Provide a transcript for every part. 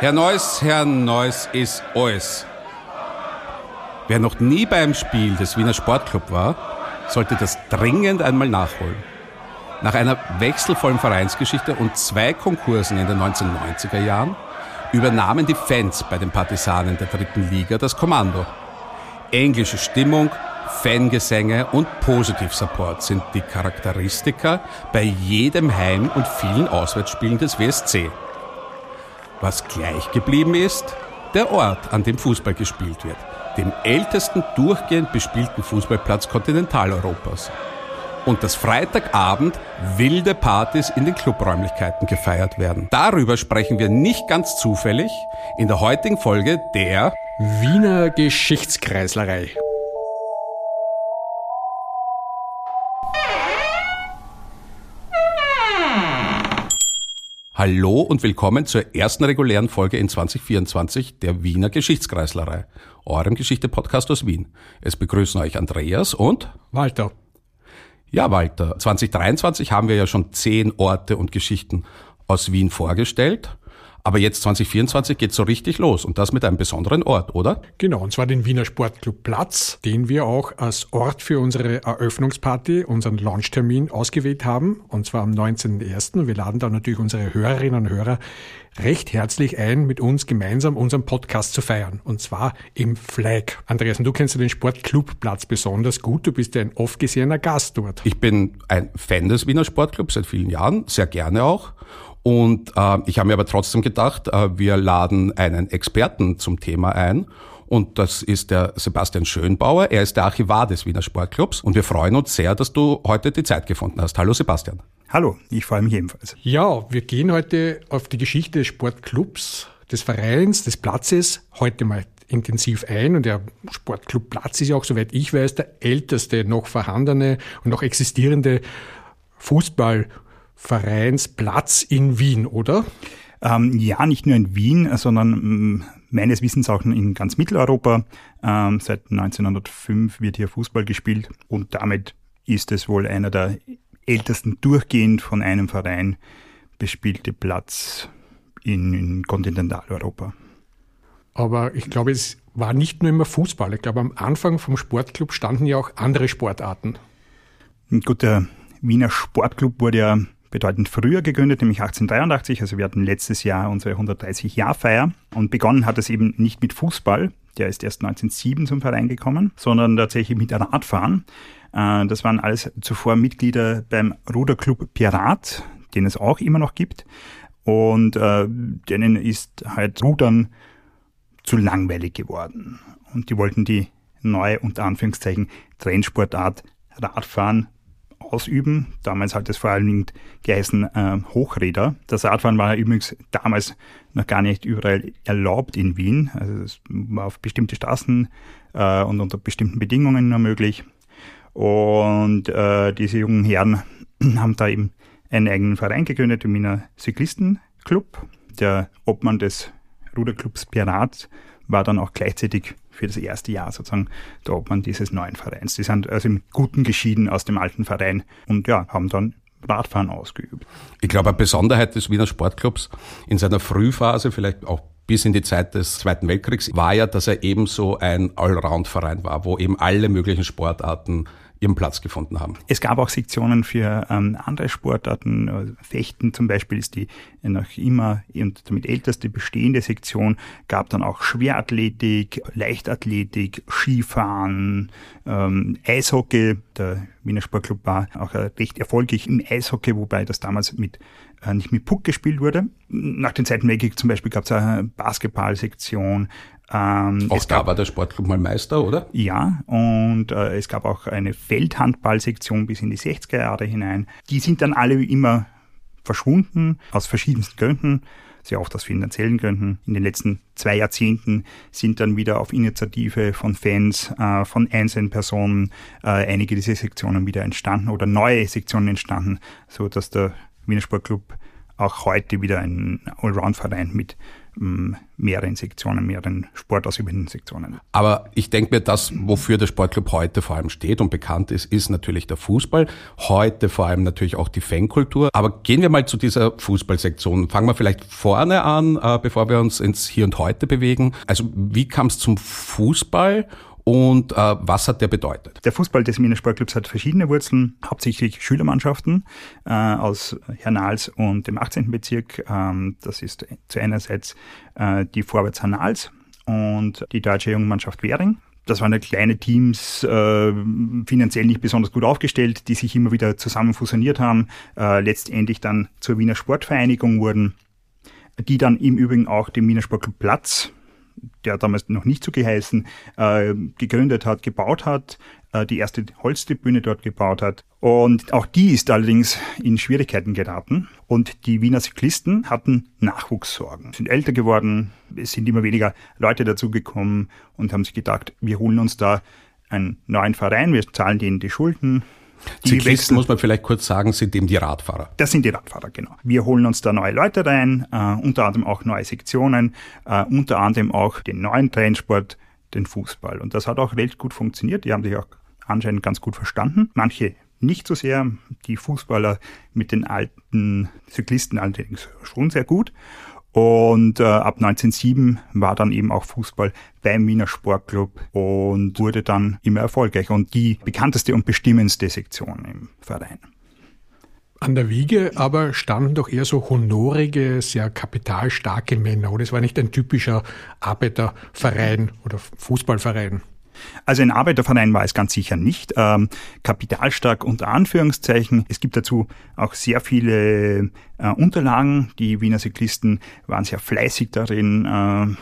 Herr Neuss, Herr Neuss ist alles. Wer noch nie beim Spiel des Wiener Sportclub war, sollte das dringend einmal nachholen. Nach einer wechselvollen Vereinsgeschichte und zwei Konkursen in den 1990er Jahren übernahmen die Fans bei den Partisanen der dritten Liga das Kommando. Englische Stimmung, Fangesänge und Positivsupport sind die Charakteristika bei jedem Heim- und vielen Auswärtsspielen des WSC. Was gleich geblieben ist, der Ort, an dem Fußball gespielt wird, dem ältesten durchgehend bespielten Fußballplatz Kontinentaleuropas. Und dass Freitagabend wilde Partys in den Clubräumlichkeiten gefeiert werden. Darüber sprechen wir nicht ganz zufällig in der heutigen Folge der Wiener Geschichtskreislerei. Hallo und willkommen zur ersten regulären Folge in 2024 der Wiener Geschichtskreislerei, eurem Geschichte-Podcast aus Wien. Es begrüßen euch Andreas und Walter. Ja, Walter, 2023 haben wir ja schon zehn Orte und Geschichten aus Wien vorgestellt. Aber jetzt 2024 geht so richtig los und das mit einem besonderen Ort, oder? Genau, und zwar den Wiener Sportclub Platz, den wir auch als Ort für unsere Eröffnungsparty, unseren Launchtermin ausgewählt haben, und zwar am 19.01. Wir laden da natürlich unsere Hörerinnen und Hörer recht herzlich ein, mit uns gemeinsam unseren Podcast zu feiern. Und zwar im Flag. Andreas, du kennst ja den Sportclubplatz besonders gut. Du bist ja ein oft gesehener Gast dort. Ich bin ein Fan des Wiener Sportclubs seit vielen Jahren, sehr gerne auch. Und äh, ich habe mir aber trotzdem gedacht, äh, wir laden einen Experten zum Thema ein. Und das ist der Sebastian Schönbauer. Er ist der Archivar des Wiener Sportclubs. Und wir freuen uns sehr, dass du heute die Zeit gefunden hast. Hallo Sebastian. Hallo, ich freue mich ebenfalls. Ja, wir gehen heute auf die Geschichte des Sportclubs, des Vereins, des Platzes heute mal intensiv ein. Und der Sportclub Platz ist ja auch, soweit ich weiß, der älteste noch vorhandene und noch existierende Fußball- Vereinsplatz in Wien, oder? Ähm, ja, nicht nur in Wien, sondern ähm, meines Wissens auch in ganz Mitteleuropa. Ähm, seit 1905 wird hier Fußball gespielt und damit ist es wohl einer der ältesten durchgehend von einem Verein bespielte Platz in, in Kontinentaleuropa. Aber ich glaube, es war nicht nur immer Fußball. Ich glaube, am Anfang vom Sportclub standen ja auch andere Sportarten. Gut, der Wiener Sportclub wurde ja bedeutend früher gegründet, nämlich 1883. Also wir hatten letztes Jahr unsere 130-Jahr-Feier und begonnen hat es eben nicht mit Fußball, der ist erst 1907 zum Verein gekommen, sondern tatsächlich mit Radfahren. Äh, das waren alles zuvor Mitglieder beim Ruderclub Pirat, den es auch immer noch gibt. Und äh, denen ist halt Rudern zu langweilig geworden. Und die wollten die neue, unter Anführungszeichen, Trendsportart Radfahren ausüben. Damals hat es vor allen Dingen geheißen äh, Hochräder. Das Radfahren war übrigens damals noch gar nicht überall erlaubt in Wien. Also es war auf bestimmte Straßen äh, und unter bestimmten Bedingungen nur möglich. Und äh, diese jungen Herren haben da eben einen eigenen Verein gegründet, den Wiener Cyklistenclub. Der Obmann des Ruderclubs Pirat war dann auch gleichzeitig für das erste Jahr sozusagen der Obmann dieses neuen Vereins. Die sind also im Guten geschieden aus dem alten Verein und ja, haben dann Radfahren ausgeübt. Ich glaube, eine Besonderheit des Wiener Sportclubs in seiner Frühphase, vielleicht auch bis in die Zeit des Zweiten Weltkriegs, war ja, dass er ebenso ein Allround-Verein war, wo eben alle möglichen Sportarten ihren Platz gefunden haben. Es gab auch Sektionen für ähm, andere Sportarten. Also Fechten zum Beispiel ist die noch immer und damit älteste bestehende Sektion. Gab dann auch Schwerathletik, Leichtathletik, Skifahren, ähm, Eishockey. Der Wiener Sportclub war auch recht erfolgreich im Eishockey, wobei das damals mit äh, nicht mit Puck gespielt wurde. Nach dem Zweiten Weltkrieg zum Beispiel gab es eine Basketballsektion, ähm, auch da gab, war der Sportclub mal Meister, oder? Ja, und äh, es gab auch eine Feldhandballsektion bis in die 60er Jahre hinein. Die sind dann alle immer verschwunden, aus verschiedensten Gründen, sehr oft aus finanziellen Gründen. In den letzten zwei Jahrzehnten sind dann wieder auf Initiative von Fans, äh, von einzelnen Personen äh, einige dieser Sektionen wieder entstanden oder neue Sektionen entstanden, so dass der Wiener Sportclub auch heute wieder ein Allround-Verein mit mehreren Sektionen, mehreren sportausübenden Sektionen. Aber ich denke mir, das, wofür der Sportclub heute vor allem steht und bekannt ist, ist natürlich der Fußball. Heute vor allem natürlich auch die Fankultur. Aber gehen wir mal zu dieser Fußballsektion. Fangen wir vielleicht vorne an, äh, bevor wir uns ins Hier und Heute bewegen. Also wie kam es zum Fußball und äh, was hat der bedeutet? Der Fußball des Wiener Sportclubs hat verschiedene Wurzeln, hauptsächlich Schülermannschaften äh, aus Hernals und dem 18. Bezirk. Ähm, das ist zu einerseits äh, die Vorwärts Hernals und die deutsche Jungmannschaft Währing. Das waren ja kleine Teams, äh, finanziell nicht besonders gut aufgestellt, die sich immer wieder zusammen fusioniert haben, äh, letztendlich dann zur Wiener Sportvereinigung wurden, die dann im Übrigen auch dem Wiener Sportclub Platz der damals noch nicht so geheißen, äh, gegründet hat, gebaut hat, äh, die erste Holztribüne dort gebaut hat. Und auch die ist allerdings in Schwierigkeiten geraten. Und die Wiener Cyklisten hatten Nachwuchssorgen, sind älter geworden, es sind immer weniger Leute dazugekommen und haben sich gedacht, wir holen uns da einen neuen Verein, wir zahlen denen die Schulden, die Zyklisten, muss man vielleicht kurz sagen, sind eben die Radfahrer. Das sind die Radfahrer, genau. Wir holen uns da neue Leute rein, äh, unter anderem auch neue Sektionen, äh, unter anderem auch den neuen Trendsport, den Fußball. Und das hat auch recht gut funktioniert. Die haben sich auch anscheinend ganz gut verstanden. Manche nicht so sehr. Die Fußballer mit den alten Zyklisten allerdings schon sehr gut. Und äh, ab 1907 war dann eben auch Fußball beim Wiener Sportclub und wurde dann immer erfolgreicher und die bekannteste und bestimmendste Sektion im Verein. An der Wiege aber standen doch eher so honorige, sehr kapitalstarke Männer. Oder es war nicht ein typischer Arbeiterverein oder Fußballverein. Also ein Arbeiterverein war es ganz sicher nicht. Ähm, kapitalstark unter Anführungszeichen. Es gibt dazu auch sehr viele äh, Unterlagen. Die Wiener Cyklisten waren sehr fleißig darin, äh,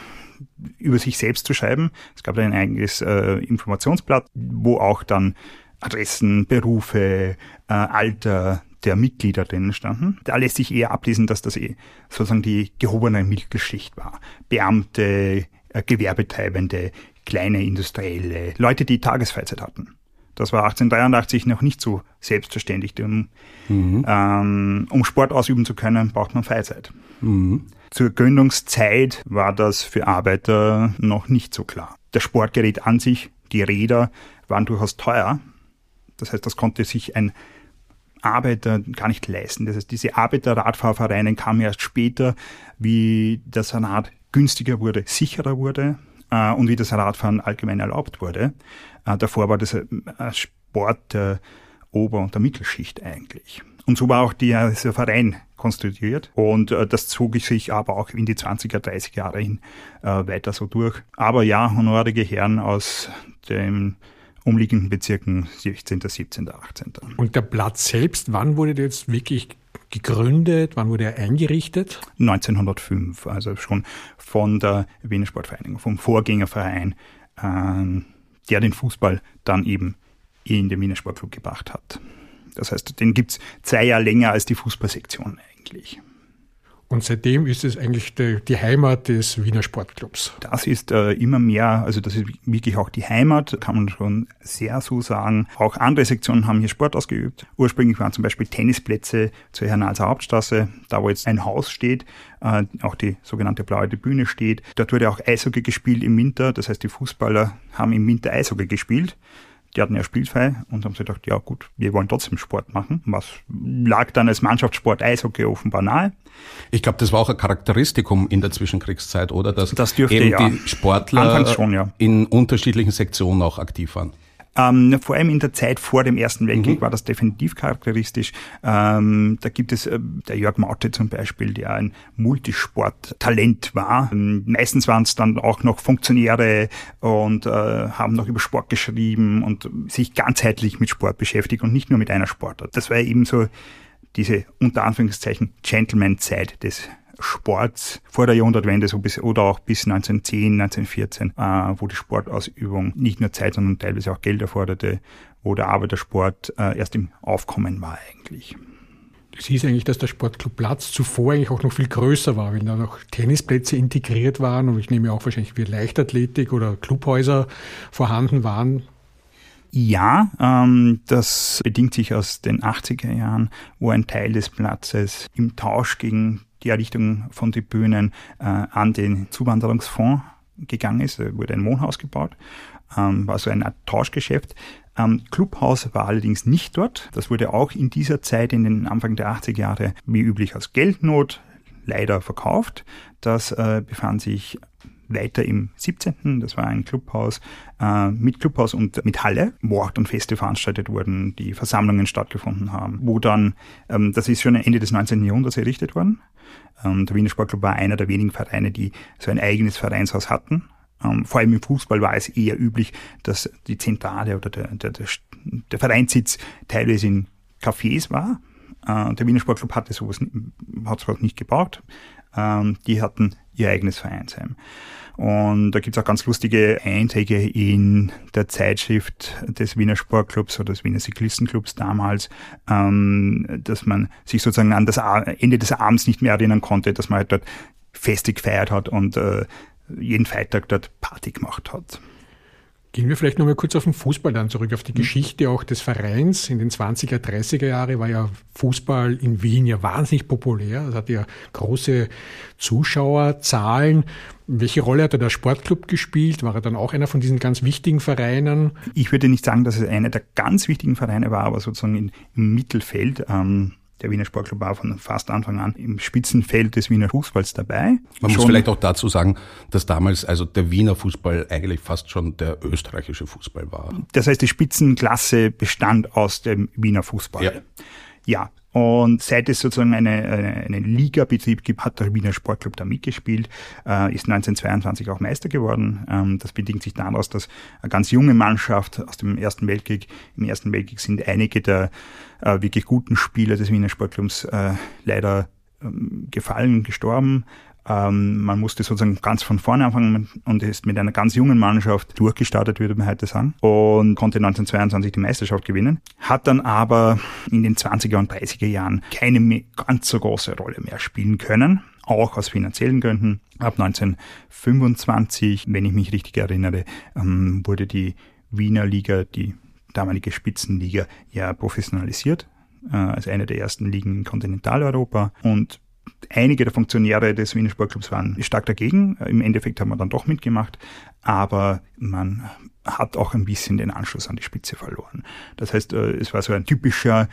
über sich selbst zu schreiben. Es gab ein eigenes äh, Informationsblatt, wo auch dann Adressen, Berufe, äh, Alter, der Mitglieder drinnen standen. Da lässt sich eher ablesen, dass das eh sozusagen die gehobene Mittelschicht war. Beamte, äh, Gewerbetreibende, kleine Industrielle, Leute, die Tagesfreizeit hatten. Das war 1883 noch nicht so selbstverständlich. Um, mhm. ähm, um Sport ausüben zu können, braucht man Freizeit. Mhm. Zur Gründungszeit war das für Arbeiter noch nicht so klar. Das Sportgerät an sich, die Räder, waren durchaus teuer. Das heißt, das konnte sich ein Arbeiter gar nicht leisten. Das heißt, diese Arbeiterradfahrvereine kamen erst später, wie das Rad günstiger wurde, sicherer wurde äh, und wie das Radfahren allgemein erlaubt wurde. Äh, davor war das ein Sport der Ober- und der Mittelschicht eigentlich. Und so war auch der, dieser Verein konstituiert. Und äh, das zog sich aber auch in die 20er, 30er Jahre hin äh, weiter so durch. Aber ja, honorige Herren aus dem umliegenden Bezirken 16., 17., 18. Und der Platz selbst, wann wurde der jetzt wirklich gegründet? Wann wurde er eingerichtet? 1905, also schon von der Wiener Sportvereinigung, vom Vorgängerverein, äh, der den Fußball dann eben in den Wiener Sportclub gebracht hat. Das heißt, den gibt es zwei Jahre länger als die Fußballsektion eigentlich. Und seitdem ist es eigentlich die, die Heimat des Wiener Sportclubs. Das ist äh, immer mehr, also das ist wirklich auch die Heimat, kann man schon sehr so sagen. Auch andere Sektionen haben hier Sport ausgeübt. Ursprünglich waren zum Beispiel Tennisplätze zur Hernalser Hauptstraße, da wo jetzt ein Haus steht, äh, auch die sogenannte Blaue Bühne steht. Dort wurde auch Eishockey gespielt im Winter, das heißt die Fußballer haben im Winter Eishockey gespielt. Die hatten ja spielfrei und haben sich gedacht, ja gut, wir wollen trotzdem Sport machen. Was lag dann als Mannschaftssport Eishockey offenbar nahe. Ich glaube, das war auch ein Charakteristikum in der Zwischenkriegszeit, oder? Dass das dürfte, eben ja. die Sportler schon, ja. in unterschiedlichen Sektionen auch aktiv waren. Ähm, vor allem in der Zeit vor dem Ersten Weltkrieg mhm. war das definitiv charakteristisch. Ähm, da gibt es äh, der Jörg Maute zum Beispiel, der ein Multisporttalent war. Ähm, meistens waren es dann auch noch Funktionäre und äh, haben noch über Sport geschrieben und sich ganzheitlich mit Sport beschäftigt und nicht nur mit einer Sportart. Das war eben so diese unter Anführungszeichen Gentleman-Zeit des Sports vor der Jahrhundertwende so bis, oder auch bis 1910, 1914, äh, wo die Sportausübung nicht nur Zeit, sondern teilweise auch Geld erforderte, wo der Arbeitersport äh, erst im Aufkommen war eigentlich. Das hieß eigentlich, dass der Sportclub Platz zuvor eigentlich auch noch viel größer war, wenn da noch Tennisplätze integriert waren und ich nehme auch wahrscheinlich wie Leichtathletik oder Clubhäuser vorhanden waren. Ja, ähm, das bedingt sich aus den 80er Jahren, wo ein Teil des Platzes im Tausch gegen die Errichtung von Tribünen äh, an den Zuwanderungsfonds gegangen ist. Da wurde ein Wohnhaus gebaut, ähm, war so ein Tauschgeschäft. Ähm, Clubhaus war allerdings nicht dort. Das wurde auch in dieser Zeit, in den Anfang der 80er Jahre, wie üblich aus Geldnot leider verkauft. Das äh, befand sich weiter im 17. Das war ein Clubhaus äh, mit Clubhaus und mit Halle, wo auch dann Feste veranstaltet wurden, die Versammlungen stattgefunden haben, wo dann, ähm, das ist schon Ende des 19. Jahrhunderts errichtet worden. Ähm, der Wiener Sportclub war einer der wenigen Vereine, die so ein eigenes Vereinshaus hatten. Ähm, vor allem im Fußball war es eher üblich, dass die Zentrale oder der, der, der, der Vereinssitz teilweise in Cafés war. Äh, der Wiener Sportclub hatte sowas, hat sowas nicht gebraucht. Ähm, die hatten ihr eigenes Vereinsheim. Und da gibt's auch ganz lustige Einträge in der Zeitschrift des Wiener Sportclubs oder des Wiener Cyklistenclubs damals, ähm, dass man sich sozusagen an das Ende des Abends nicht mehr erinnern konnte, dass man halt dort Feste gefeiert hat und äh, jeden Freitag dort Party gemacht hat. Gehen wir vielleicht nochmal kurz auf den Fußball dann zurück, auf die mhm. Geschichte auch des Vereins. In den 20er, 30er Jahre war ja Fußball in Wien ja wahnsinnig populär. Es hatte ja große Zuschauerzahlen. Welche Rolle hat der Sportclub gespielt? War er dann auch einer von diesen ganz wichtigen Vereinen? Ich würde nicht sagen, dass es einer der ganz wichtigen Vereine war, aber sozusagen im Mittelfeld. Ähm der Wiener Sportclub war von fast Anfang an im Spitzenfeld des Wiener Fußballs dabei. Man schon muss vielleicht auch dazu sagen, dass damals also der Wiener Fußball eigentlich fast schon der österreichische Fußball war. Das heißt, die Spitzenklasse bestand aus dem Wiener Fußball. Ja. Ja, und seit es sozusagen eine, eine, einen Ligabetrieb gibt, hat der Wiener Sportclub da mitgespielt, äh, ist 1922 auch Meister geworden. Ähm, das bedingt sich daraus, dass eine ganz junge Mannschaft aus dem Ersten Weltkrieg, im Ersten Weltkrieg sind einige der äh, wirklich guten Spieler des Wiener Sportclubs äh, leider ähm, gefallen, gestorben. Ähm, man musste sozusagen ganz von vorne anfangen und ist mit einer ganz jungen Mannschaft durchgestartet, würde man heute sagen, und konnte 1922 die Meisterschaft gewinnen. Hat dann aber in den 20er und 30er Jahren keine ganz so große Rolle mehr spielen können auch aus finanziellen Gründen. Ab 1925, wenn ich mich richtig erinnere, ähm, wurde die Wiener Liga, die damalige Spitzenliga, ja professionalisiert, äh, als eine der ersten Ligen in Kontinentaleuropa. Und Einige der Funktionäre des Wiener Sportclubs waren stark dagegen. Im Endeffekt haben wir dann doch mitgemacht, aber man hat auch ein bisschen den Anschluss an die Spitze verloren. Das heißt, äh, es war so ein typischer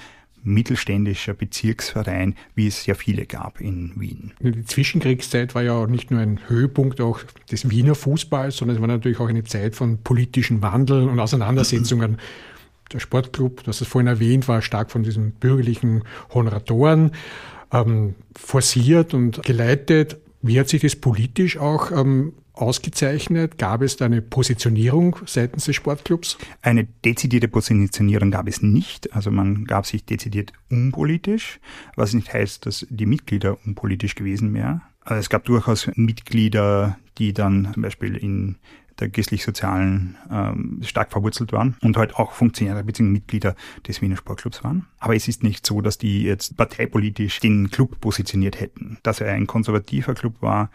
mittelständischer Bezirksverein, wie es ja viele gab in Wien. Die Zwischenkriegszeit war ja nicht nur ein Höhepunkt auch des Wiener Fußballs, sondern es war natürlich auch eine Zeit von politischen Wandel und Auseinandersetzungen. Der Sportclub, das es vorhin erwähnt, war stark von diesen bürgerlichen Honoratoren ähm, forciert und geleitet. Wie hat sich das politisch auch ähm, ausgezeichnet? Gab es da eine Positionierung seitens des Sportclubs? Eine dezidierte Positionierung gab es nicht. Also man gab sich dezidiert unpolitisch, was nicht heißt, dass die Mitglieder unpolitisch gewesen wären. Also es gab durchaus Mitglieder, die dann zum Beispiel in der christlich-sozialen ähm, stark verwurzelt waren und halt auch Funktionäre bzw. Mitglieder des Wiener Sportclubs waren. Aber es ist nicht so, dass die jetzt parteipolitisch den Club positioniert hätten. Dass er ein konservativer Club war,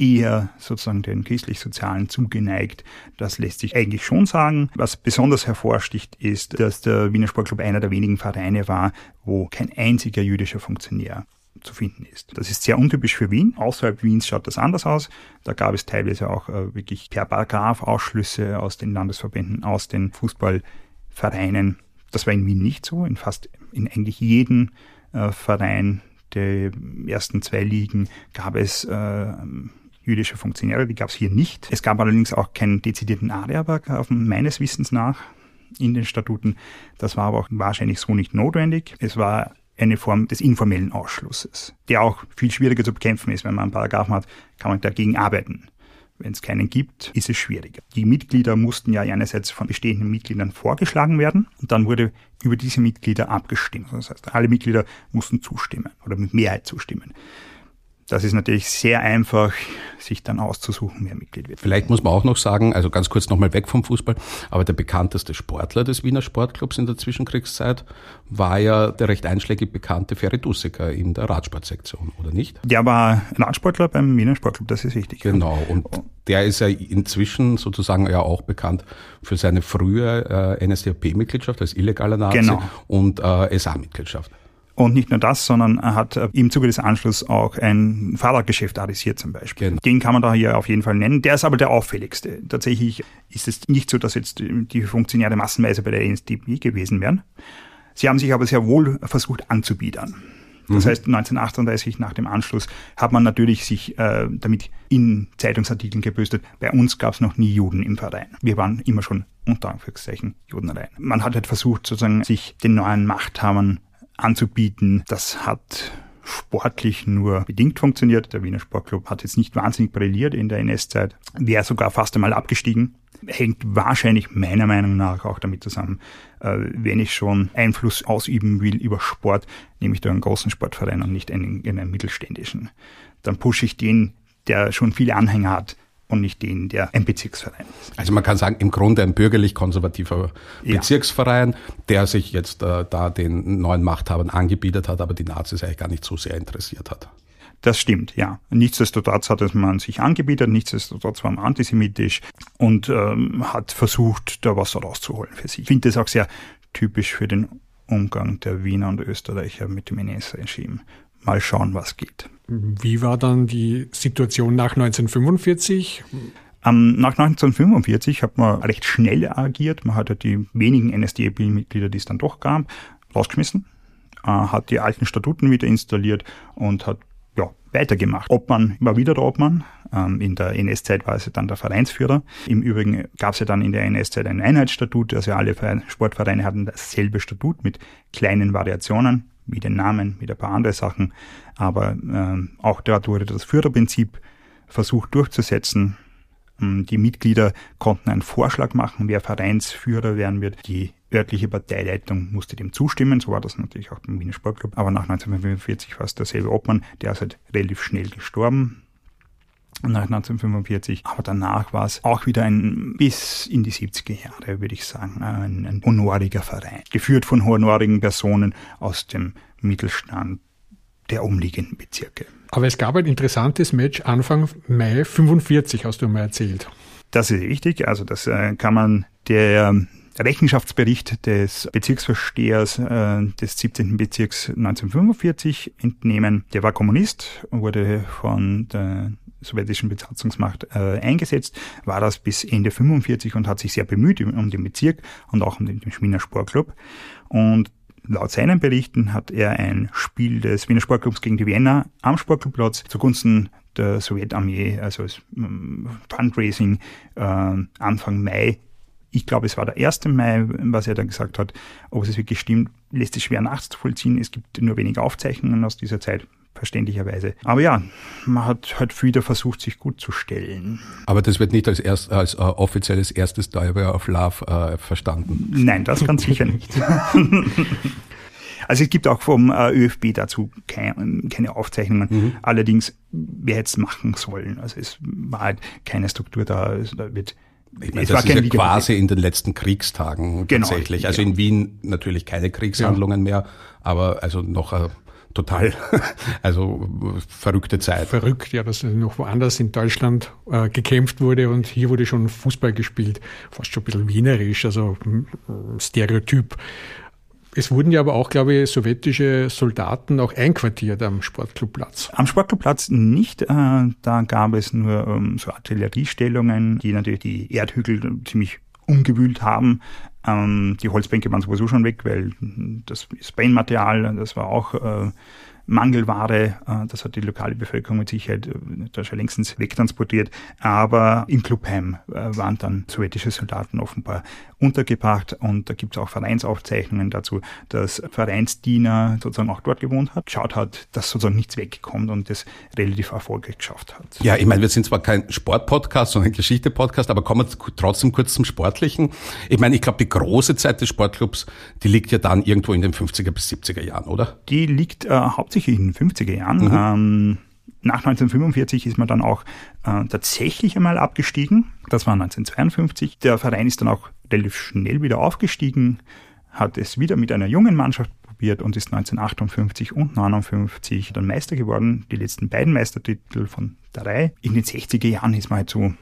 eher sozusagen den christlich-sozialen zugeneigt. Das lässt sich eigentlich schon sagen. Was besonders hervorsticht, ist, dass der Wiener Sportclub einer der wenigen Vereine war, wo kein einziger jüdischer Funktionär zu finden ist. Das ist sehr untypisch für Wien. Außerhalb Wiens schaut das anders aus. Da gab es teilweise auch äh, wirklich per Paragraph Ausschlüsse aus den Landesverbänden, aus den Fußballvereinen. Das war in Wien nicht so. In fast, in eigentlich jedem äh, Verein der ersten zwei Ligen gab es äh, jüdische Funktionäre, die gab es hier nicht. Es gab allerdings auch keinen dezidierten Ariaberg, meines Wissens nach, in den Statuten. Das war aber auch wahrscheinlich so nicht notwendig. Es war eine Form des informellen Ausschlusses, der auch viel schwieriger zu bekämpfen ist. Wenn man einen Paragraphen hat, kann man dagegen arbeiten. Wenn es keinen gibt, ist es schwieriger. Die Mitglieder mussten ja einerseits von bestehenden Mitgliedern vorgeschlagen werden und dann wurde über diese Mitglieder abgestimmt. Das heißt, alle Mitglieder mussten zustimmen oder mit Mehrheit zustimmen. Das ist natürlich sehr einfach, sich dann auszusuchen, wer Mitglied wird. Vielleicht muss man auch noch sagen, also ganz kurz nochmal weg vom Fußball, aber der bekannteste Sportler des Wiener Sportclubs in der Zwischenkriegszeit war ja der recht einschlägig bekannte Ferry Dusseker in der Radsportsektion, oder nicht? Der war Radsportler beim Wiener Sportclub, das ist richtig. Genau, und der ist ja inzwischen sozusagen ja auch bekannt für seine frühe äh, NSDAP-Mitgliedschaft als illegaler Nazi genau. und äh, SA-Mitgliedschaft. Und nicht nur das, sondern er hat äh, im Zuge des Anschlusses auch ein Fahrradgeschäft arisiert zum Beispiel. Genau. Den kann man da hier auf jeden Fall nennen. Der ist aber der auffälligste. Tatsächlich ist es nicht so, dass jetzt die Funktionäre massenweise bei der NSDP gewesen wären. Sie haben sich aber sehr wohl versucht anzubiedern. Das mhm. heißt, 1938 nach dem Anschluss hat man natürlich sich äh, damit in Zeitungsartikeln gebüstet. Bei uns gab es noch nie Juden im Verein. Wir waren immer schon unter Anführungszeichen Judenrein. Man hat halt versucht, sozusagen sich den neuen Machthabern anzubieten. Das hat sportlich nur bedingt funktioniert. Der Wiener Sportclub hat jetzt nicht wahnsinnig brilliert in der NS-Zeit, wäre sogar fast einmal abgestiegen. Hängt wahrscheinlich meiner Meinung nach auch damit zusammen, äh, wenn ich schon Einfluss ausüben will über Sport, nehme ich da einen großen Sportverein und nicht einen, einen mittelständischen. Dann pushe ich den, der schon viele Anhänger hat, und nicht den, der ein Bezirksverein ist. Also man kann sagen, im Grunde ein bürgerlich-konservativer ja. Bezirksverein, der sich jetzt äh, da den neuen Machthabern angebietet hat, aber die Nazis eigentlich gar nicht so sehr interessiert hat. Das stimmt, ja. Nichtsdestotrotz hat es man sich angebietet, nichtsdestotrotz war man antisemitisch und ähm, hat versucht, da was rauszuholen für sich. Ich finde das auch sehr typisch für den Umgang der Wiener und Österreicher mit dem NS-Regime. Mal schauen, was geht. Wie war dann die Situation nach 1945? Ähm, nach 1945 hat man recht schnell agiert. Man hat ja die wenigen NSDAP-Mitglieder, die es dann doch gab, rausgeschmissen, äh, hat die alten Statuten wieder installiert und hat ja, weitergemacht. Obmann war wieder der Obmann. Ähm, in der NS-Zeit war es dann der Vereinsführer. Im Übrigen gab es ja dann in der NS-Zeit ein Einheitsstatut. Also alle Sportvereine hatten dasselbe Statut mit kleinen Variationen wie den Namen, mit ein paar andere Sachen. Aber äh, auch dort wurde das Führerprinzip versucht durchzusetzen. Ähm, die Mitglieder konnten einen Vorschlag machen, wer Vereinsführer werden wird. Die örtliche Parteileitung musste dem zustimmen. So war das natürlich auch beim Wiener Sportclub. Aber nach 1945 war es derselbe Obmann. Der ist halt relativ schnell gestorben nach 1945. Aber danach war es auch wieder ein, bis in die 70er Jahre, würde ich sagen, ein, ein honoriger Verein. Geführt von honorigen Personen aus dem Mittelstand der umliegenden Bezirke. Aber es gab ein interessantes Match Anfang Mai 45, hast du mal erzählt. Das ist richtig. Also das äh, kann man der Rechenschaftsbericht des Bezirksvorstehers äh, des 17. Bezirks 1945 entnehmen. Der war Kommunist, wurde von der sowjetischen Besatzungsmacht äh, eingesetzt, war das bis Ende 45 und hat sich sehr bemüht um den Bezirk und auch um den Wiener Sportclub. Und laut seinen Berichten hat er ein Spiel des Wiener Sportclubs gegen die Wiener am Sportclubplatz zugunsten der Sowjetarmee, also als ähm, Fundraising äh, Anfang Mai ich glaube, es war der 1. Mai, was er dann gesagt hat. Ob es wirklich stimmt, lässt sich schwer nachzuvollziehen. Es gibt nur wenige Aufzeichnungen aus dieser Zeit verständlicherweise. Aber ja, man hat halt wieder versucht, sich gut zu stellen. Aber das wird nicht als, erst, als äh, offizielles erstes Diarrhea of Love äh, verstanden. Nein, das ganz sicher nicht. Also es gibt auch vom äh, ÖFB dazu kein, keine Aufzeichnungen. Mhm. Allerdings, wer hätte es machen sollen? Also es war halt keine Struktur da. Also da wird ich meine, das ist ja quasi in den letzten Kriegstagen genau, tatsächlich. Also ja. in Wien natürlich keine Kriegshandlungen ja. mehr, aber also noch eine total, also verrückte Zeit. Verrückt, ja, dass noch woanders in Deutschland äh, gekämpft wurde und hier wurde schon Fußball gespielt. Fast schon ein bisschen wienerisch, also Stereotyp. Es wurden ja aber auch, glaube ich, sowjetische Soldaten auch einquartiert am Sportclubplatz. Am Sportclubplatz nicht. Äh, da gab es nur ähm, so Artilleriestellungen, die natürlich die Erdhügel ziemlich umgewühlt haben. Ähm, die Holzbänke waren sowieso schon weg, weil das Spraymaterial, das war auch äh, Mangelware. Äh, das hat die lokale Bevölkerung mit Sicherheit äh, da schon längstens wegtransportiert. Aber im Clubheim äh, waren dann sowjetische Soldaten offenbar untergebracht und da gibt es auch Vereinsaufzeichnungen dazu, dass Vereinsdiener sozusagen auch dort gewohnt hat, geschaut hat, dass sozusagen nichts wegkommt und das relativ erfolgreich geschafft hat. Ja, ich meine, wir sind zwar kein Sportpodcast, sondern ein Geschichte-Podcast, aber kommen wir trotzdem kurz zum Sportlichen. Ich meine, ich glaube, die große Zeit des Sportclubs, die liegt ja dann irgendwo in den 50er bis 70er Jahren, oder? Die liegt äh, hauptsächlich in den 50er Jahren. Mhm. Ähm, nach 1945 ist man dann auch äh, tatsächlich einmal abgestiegen. Das war 1952. Der Verein ist dann auch relativ schnell wieder aufgestiegen, hat es wieder mit einer jungen Mannschaft probiert und ist 1958 und 1959 dann Meister geworden. Die letzten beiden Meistertitel von der Reihe. In den 60er Jahren ist man halt so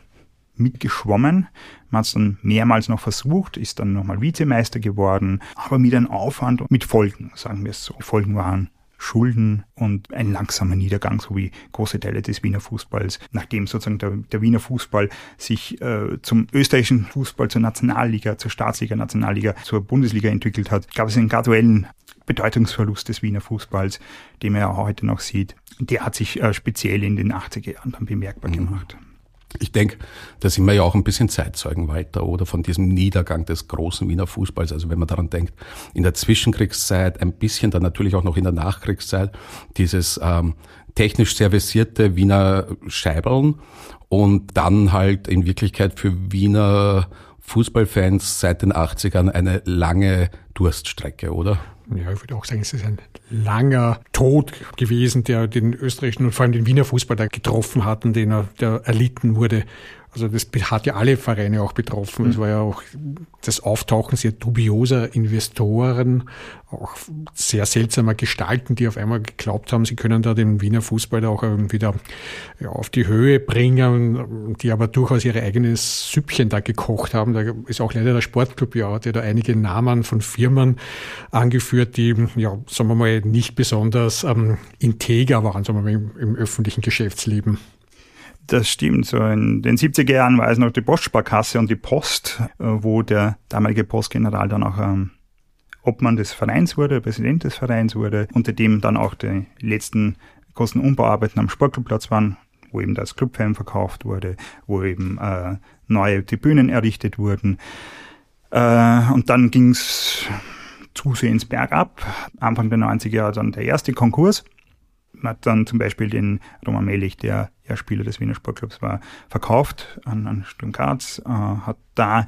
mitgeschwommen. Man hat es dann mehrmals noch versucht, ist dann nochmal Vizemeister geworden, aber mit einem Aufwand und mit Folgen, sagen wir es so. Die Folgen waren Schulden und ein langsamer Niedergang, so wie große Teile des Wiener Fußballs. Nachdem sozusagen der, der Wiener Fußball sich äh, zum österreichischen Fußball, zur Nationalliga, zur Staatsliga, Nationalliga, zur Bundesliga entwickelt hat, gab es einen graduellen Bedeutungsverlust des Wiener Fußballs, den man ja heute noch sieht. Der hat sich äh, speziell in den 80er Jahren dann bemerkbar mhm. gemacht. Ich denke, da sind wir ja auch ein bisschen Zeitzeugen weiter, oder? Von diesem Niedergang des großen Wiener Fußballs. Also wenn man daran denkt, in der Zwischenkriegszeit, ein bisschen dann natürlich auch noch in der Nachkriegszeit, dieses ähm, technisch servicierte Wiener Scheibeln und dann halt in Wirklichkeit für Wiener Fußballfans seit den 80ern eine lange Durststrecke, oder? Ja, ich würde auch sagen, es ist ein langer Tod gewesen, der den österreichischen und vor allem den Wiener Fußball da getroffen hat und den er, der erlitten wurde. Also das hat ja alle Vereine auch betroffen. Mhm. Es war ja auch das Auftauchen sehr dubioser Investoren, auch sehr seltsamer Gestalten, die auf einmal geglaubt haben, sie können da den Wiener Fußball auch wieder auf die Höhe bringen, die aber durchaus ihre eigenes Süppchen da gekocht haben. Da ist auch leider der Sportclub ja, der da einige Namen von Firmen angeführt, die, ja, sagen wir mal, nicht besonders ähm, integer waren, sagen wir mal, im, im öffentlichen Geschäftsleben. Das stimmt. So in den 70er Jahren war es noch die Postsparkasse und die Post, äh, wo der damalige Postgeneral dann auch ähm, Obmann des Vereins wurde, Präsident des Vereins wurde, unter dem dann auch die letzten großen Umbauarbeiten am Sportclubplatz waren, wo eben das Clubfan verkauft wurde, wo eben äh, neue Tribünen errichtet wurden. Äh, und dann ging's zusehends bergab. Anfang der 90er Jahre dann der erste Konkurs. Man hat dann zum Beispiel den Roman Melich, der ja Spieler des Wiener Sportclubs war, verkauft an, an Sturm Graz, äh, hat da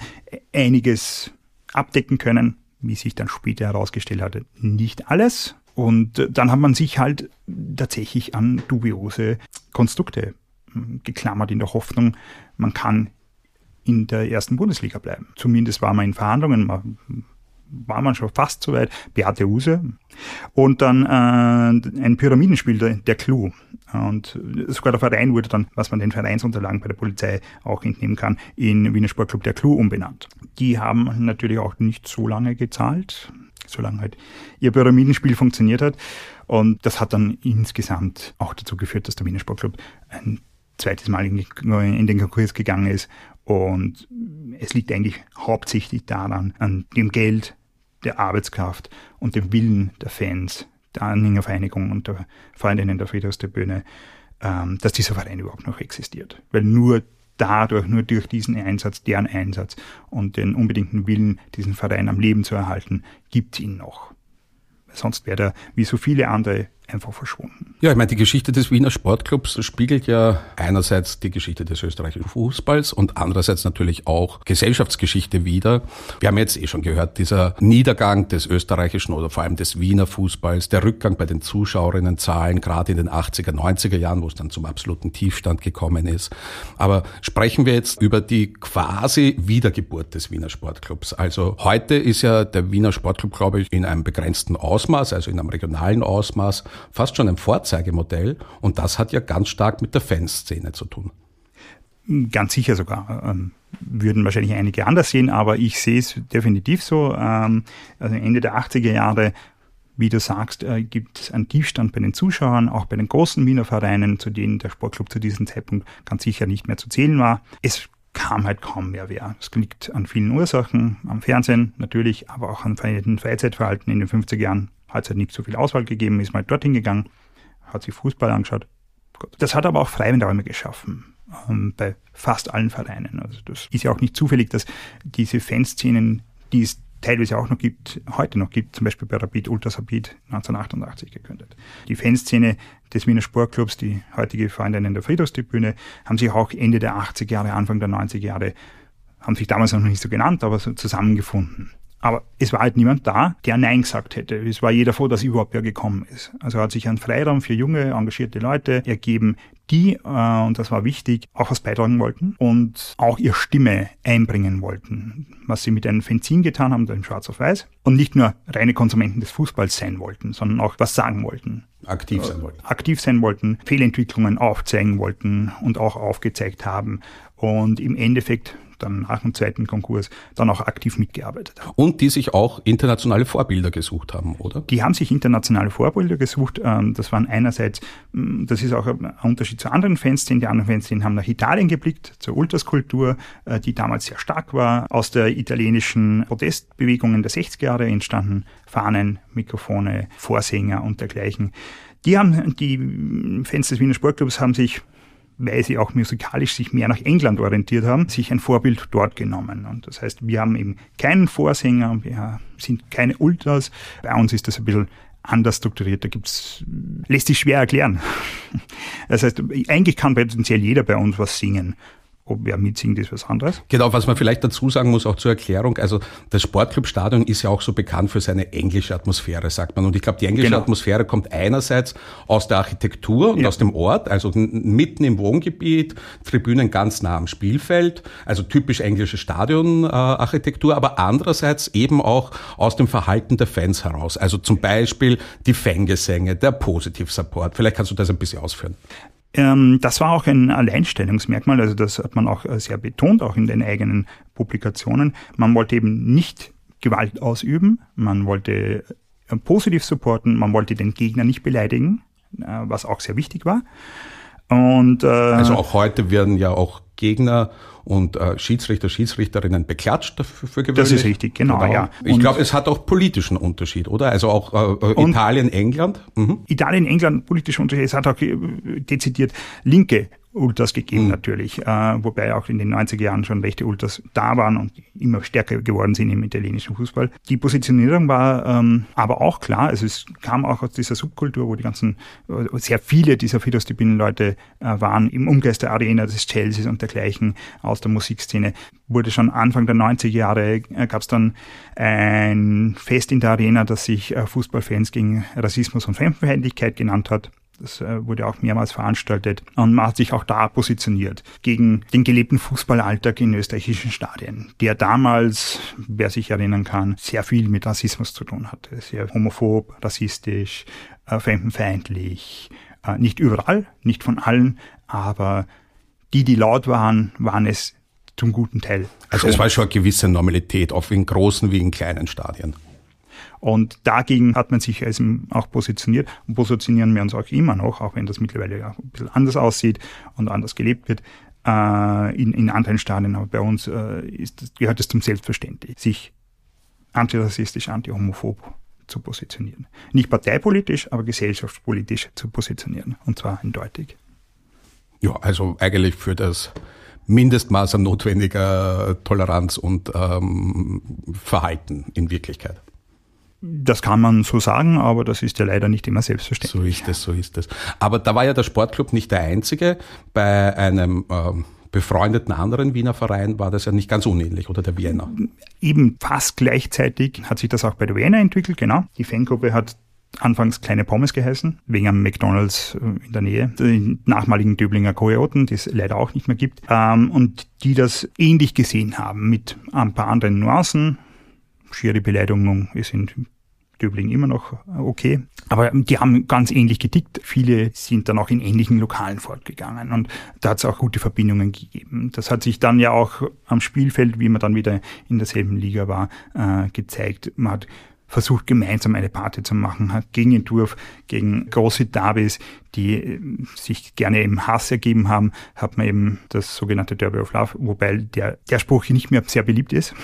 einiges abdecken können, wie sich dann später herausgestellt hatte, nicht alles. Und dann hat man sich halt tatsächlich an dubiose Konstrukte hm, geklammert in der Hoffnung, man kann in der ersten Bundesliga bleiben. Zumindest war man in Verhandlungen, man war man schon fast so weit, Beate Use. Und dann äh, ein Pyramidenspiel, der, der Clou. Und sogar der Verein wurde dann, was man den Vereinsunterlagen bei der Polizei auch entnehmen kann, in Wiener Sportclub der Clou umbenannt. Die haben natürlich auch nicht so lange gezahlt, solange halt ihr Pyramidenspiel funktioniert hat. Und das hat dann insgesamt auch dazu geführt, dass der Wiener Sportclub ein zweites Mal in, in den Konkurs gegangen ist. Und es liegt eigentlich hauptsächlich daran, an dem Geld, der Arbeitskraft und dem Willen der Fans, der Anhängervereinigung und der Freundinnen der Friedhofstribüne, ähm, dass dieser Verein überhaupt noch existiert. Weil nur dadurch, nur durch diesen Einsatz, deren Einsatz und den unbedingten Willen, diesen Verein am Leben zu erhalten, gibt es ihn noch. Sonst wäre er wie so viele andere einfach verschwunden. Ja, ich meine, die Geschichte des Wiener Sportclubs spiegelt ja einerseits die Geschichte des österreichischen Fußballs und andererseits natürlich auch Gesellschaftsgeschichte wider. Wir haben jetzt eh schon gehört, dieser Niedergang des österreichischen oder vor allem des Wiener Fußballs, der Rückgang bei den Zuschauerinnenzahlen, gerade in den 80er, 90er Jahren, wo es dann zum absoluten Tiefstand gekommen ist. Aber sprechen wir jetzt über die quasi Wiedergeburt des Wiener Sportclubs. Also heute ist ja der Wiener Sportclub, glaube ich, in einem begrenzten Ausmaß, also in einem regionalen Ausmaß, fast schon ein Vorzeigemodell und das hat ja ganz stark mit der Fanszene zu tun. Ganz sicher sogar. Ähm, würden wahrscheinlich einige anders sehen, aber ich sehe es definitiv so. Ähm, also Ende der 80er Jahre wie du sagst, äh, gibt es einen Tiefstand bei den Zuschauern, auch bei den großen Wiener Vereinen, zu denen der Sportclub zu diesem Zeitpunkt ganz sicher nicht mehr zu zählen war. Es kam halt kaum mehr wer. Das liegt an vielen Ursachen, am Fernsehen natürlich, aber auch an veränderten Freizeitverhalten in den 50er Jahren hat es halt nicht so viel Auswahl gegeben, ist mal dorthin gegangen, hat sich Fußball angeschaut. Das hat aber auch Freiwillige geschaffen ähm, bei fast allen Vereinen. Also das ist ja auch nicht zufällig, dass diese Fanszenen, die es teilweise auch noch gibt, heute noch gibt, zum Beispiel bei Rapid Ultras Rapid 1988 gegründet. Die Fanszene des Wiener Sportclubs, die heutige Freundinnen der Friedhofstribüne, haben sich auch Ende der 80er Jahre, Anfang der 90er Jahre, haben sich damals noch nicht so genannt, aber so zusammengefunden Aber es war halt niemand da, der Nein gesagt hätte. Es war jeder froh, dass überhaupt wer gekommen ist. Also hat sich ein Freiraum für junge, engagierte Leute ergeben, die, äh, und das war wichtig, auch was beitragen wollten und auch ihre Stimme einbringen wollten. Was sie mit einem Fenzin getan haben, dem Schwarz auf Weiß. Und nicht nur reine Konsumenten des Fußballs sein wollten, sondern auch was sagen wollten. Aktiv sein wollten. Aktiv sein wollten, Fehlentwicklungen aufzeigen wollten und auch aufgezeigt haben. Und im Endeffekt dann nach dem zweiten Konkurs dann auch aktiv mitgearbeitet haben. Und die sich auch internationale Vorbilder gesucht haben, oder? Die haben sich internationale Vorbilder gesucht. Ähm, das waren einerseits, mm, das ist auch ein Unterschied zu anderen Fanszenen. Die anderen Fanszenen haben nach Italien geblickt, zur Ultraskulptur, äh, die damals sehr stark war. Aus der italienischen Protestbewegungen der 60er Jahre entstanden Fahnen, Mikrofone, Vorsänger und dergleichen. Die haben, die Fans des Wiener Sportclubs haben sich weil sie auch musikalisch sich mehr nach England orientiert haben, sich ein Vorbild dort genommen. Und das heißt, wir haben eben keinen Vorsänger, wir sind keine Ultras. Bei uns ist das ein bisschen anders strukturiert. Da gibt's, lässt sich schwer erklären. Das heißt, eigentlich kann potenziell jeder bei uns was singen ob wer mitsingt, ist was anderes. Genau, was man vielleicht dazu sagen muss, auch zur Erklärung, also das Sportclubstadion ist ja auch so bekannt für seine englische Atmosphäre, sagt man. Und ich glaube, die englische genau. Atmosphäre kommt einerseits aus der Architektur und ja. aus dem Ort, also mitten im Wohngebiet, Tribünen ganz nah am Spielfeld, also typisch englische Stadionarchitektur, aber andererseits eben auch aus dem Verhalten der Fans heraus. Also zum Beispiel die Fangesänge, der Positiv-Support. Vielleicht kannst du das ein bisschen ausführen. Ähm, das war auch ein Alleinstellungsmerkmal, also das hat man auch äh, sehr betont, auch in den eigenen Publikationen. Man wollte eben nicht Gewalt ausüben, man wollte äh, positiv supporten, man wollte den Gegner nicht beleidigen, äh, was auch sehr wichtig war. Und, äh, also auch heute werden ja auch Gegner und äh, Schiedsrichter, Schiedsrichterinnen beklatscht dafür für gewöhnlich. Das ist richtig, genau, genau. ja. Ich glaube, es hat auch politischen Unterschied, oder? Also auch äh, äh Italien, England. Mhm. Italien, England, politischer Unterschied. Es hat auch äh, dezidiert linke Ultras gegeben mhm. natürlich, äh, wobei auch in den 90er Jahren schon rechte Ultras da waren und immer stärker geworden sind im italienischen Fußball. Die Positionierung war ähm, aber auch klar, also es kam auch aus dieser Subkultur, wo die ganzen, sehr viele dieser Fidesz-Leute äh, waren, im Umkreis der Arena des Chelsea und dergleichen aus der Musikszene. Wurde schon Anfang der 90er Jahre, äh, gab es dann ein Fest in der Arena, das sich äh, Fußballfans gegen Rassismus und Fremdenfeindlichkeit genannt hat. Das äh, wurde auch mehrmals veranstaltet und man hat sich auch da positioniert gegen den gelebten Fußballalltag in österreichischen Stadien, der damals, wer sich erinnern kann, sehr viel mit Rassismus zu tun hatte. Sehr homophob, rassistisch, äh, fremdenfeindlich. Äh, nicht überall, nicht von allen, aber die, die laut waren, waren es zum guten Teil. Also es war schon eine gewisse Normalität, auch in großen wie in kleinen Stadien. Und dagegen hat man sich also auch positioniert und positionieren wir uns auch immer noch, auch wenn das mittlerweile auch ein bisschen anders aussieht und anders gelebt wird. Äh, in, in anderen Stadien, aber bei uns äh, ist, gehört es zum Selbstverständlich, sich antirassistisch, antihomophob zu positionieren. Nicht parteipolitisch, aber gesellschaftspolitisch zu positionieren. Und zwar eindeutig. Ja, also eigentlich für das Mindestmaß an notwendiger Toleranz und ähm, Verhalten in Wirklichkeit. Das kann man so sagen, aber das ist ja leider nicht immer selbstverständlich. So ist es, so ist es. Aber da war ja der Sportclub nicht der einzige. Bei einem äh, befreundeten anderen Wiener Verein war das ja nicht ganz unähnlich, oder der Vienna? Eben fast gleichzeitig hat sich das auch bei der Vienna entwickelt, genau. Die Fangruppe hat anfangs kleine Pommes geheißen, wegen einem McDonalds äh, in der Nähe, die nachmaligen Döblinger Kojoten, die es leider auch nicht mehr gibt, ähm, und die das ähnlich gesehen haben, mit ein paar anderen Nuancen, schiere Beleidigung ist in Döbling immer noch okay. Aber die haben ganz ähnlich getickt. Viele sind dann auch in ähnlichen Lokalen fortgegangen und da hat es auch gute Verbindungen gegeben. Das hat sich dann ja auch am Spielfeld, wie man dann wieder in derselben Liga war, äh, gezeigt. Man hat versucht, gemeinsam eine Party zu machen, hat Gegenentwurf gegen große Derbys, die äh, sich gerne im Hass ergeben haben, hat man eben das sogenannte Derby of Love, wobei der, der Spruch nicht mehr sehr beliebt ist.